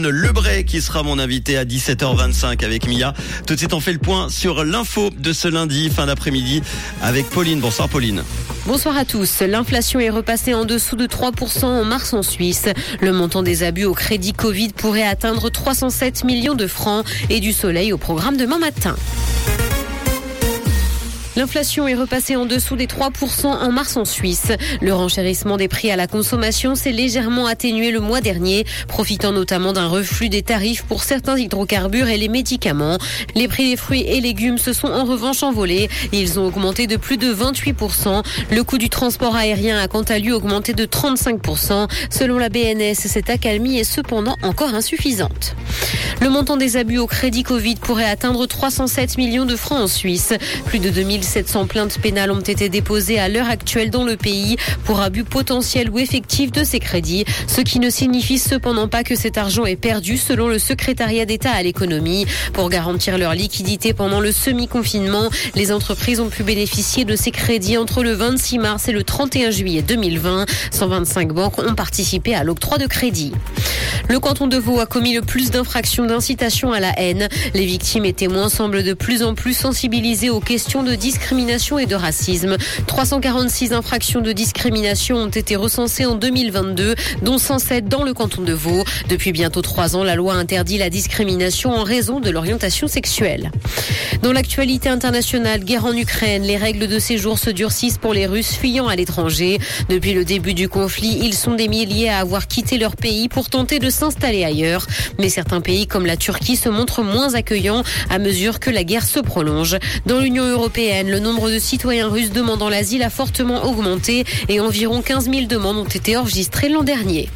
Lebray qui sera mon invité à 17h25 avec Mia. Tout de suite, on fait le point sur l'info de ce lundi, fin d'après-midi, avec Pauline. Bonsoir Pauline. Bonsoir à tous. L'inflation est repassée en dessous de 3% en mars en Suisse. Le montant des abus au crédit Covid pourrait atteindre 307 millions de francs et du soleil au programme demain matin. L'inflation est repassée en dessous des 3% en mars en Suisse. Le renchérissement des prix à la consommation s'est légèrement atténué le mois dernier, profitant notamment d'un reflux des tarifs pour certains hydrocarbures et les médicaments. Les prix des fruits et légumes se sont en revanche envolés. Ils ont augmenté de plus de 28%. Le coût du transport aérien a quant à lui augmenté de 35%. Selon la BNS, cette accalmie est cependant encore insuffisante. Le montant des abus au crédit Covid pourrait atteindre 307 millions de francs en Suisse. Plus de 2700 plaintes pénales ont été déposées à l'heure actuelle dans le pays pour abus potentiels ou effectifs de ces crédits, ce qui ne signifie cependant pas que cet argent est perdu selon le secrétariat d'État à l'économie. Pour garantir leur liquidité pendant le semi-confinement, les entreprises ont pu bénéficier de ces crédits entre le 26 mars et le 31 juillet 2020. 125 banques ont participé à l'octroi de crédit. Le canton de Vaud a commis le plus d'infractions d'incitation à la haine. Les victimes et témoins semblent de plus en plus sensibilisés aux questions de discrimination et de racisme. 346 infractions de discrimination ont été recensées en 2022, dont 107 dans le canton de Vaud. Depuis bientôt trois ans, la loi interdit la discrimination en raison de l'orientation sexuelle. Dans l'actualité internationale, guerre en Ukraine, les règles de séjour se durcissent pour les Russes fuyant à l'étranger. Depuis le début du conflit, ils sont des milliers à avoir quitté leur pays pour tenter de s'installer ailleurs. Mais certains pays comme la Turquie se montrent moins accueillants à mesure que la guerre se prolonge. Dans l'Union européenne, le nombre de citoyens russes demandant l'asile a fortement augmenté et environ 15 000 demandes ont été enregistrées l'an dernier.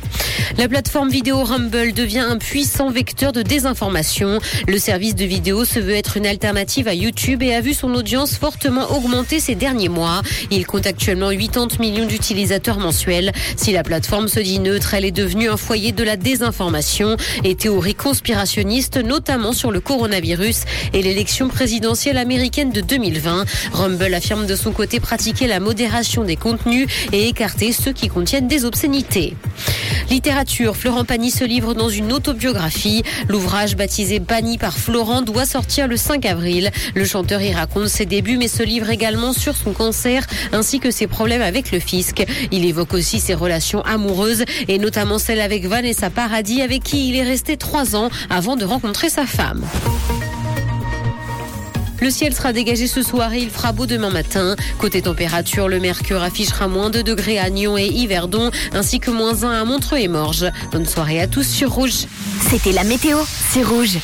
La plateforme vidéo Rumble devient un puissant vecteur de désinformation. Le service de vidéo se veut être une alternative à YouTube et a vu son audience fortement augmenter ces derniers mois. Il compte actuellement 80 millions d'utilisateurs mensuels. Si la plateforme se dit neutre, elle est devenue un foyer de la désinformation et théories conspirationnistes, notamment sur le coronavirus et l'élection présidentielle américaine de 2020. Rumble affirme de son côté pratiquer la modération des contenus et écarter ceux qui contiennent des obscénités. Littérature, Florent Pagny se livre dans une autobiographie. L'ouvrage baptisé Pagny par Florent doit sortir le 5 avril. Le chanteur y raconte ses débuts mais se livre également sur son cancer ainsi que ses problèmes avec le fisc. Il évoque aussi ses relations amoureuses et notamment celle avec Vanessa Paradis avec qui il est resté trois ans avant de rencontrer sa femme. Le ciel sera dégagé ce soir et il fera beau demain matin. Côté température, le mercure affichera moins 2 degrés à Nyon et Yverdon, ainsi que moins 1 à Montreux et Morges. Bonne soirée à tous sur Rouge. C'était la météo, c'est Rouge.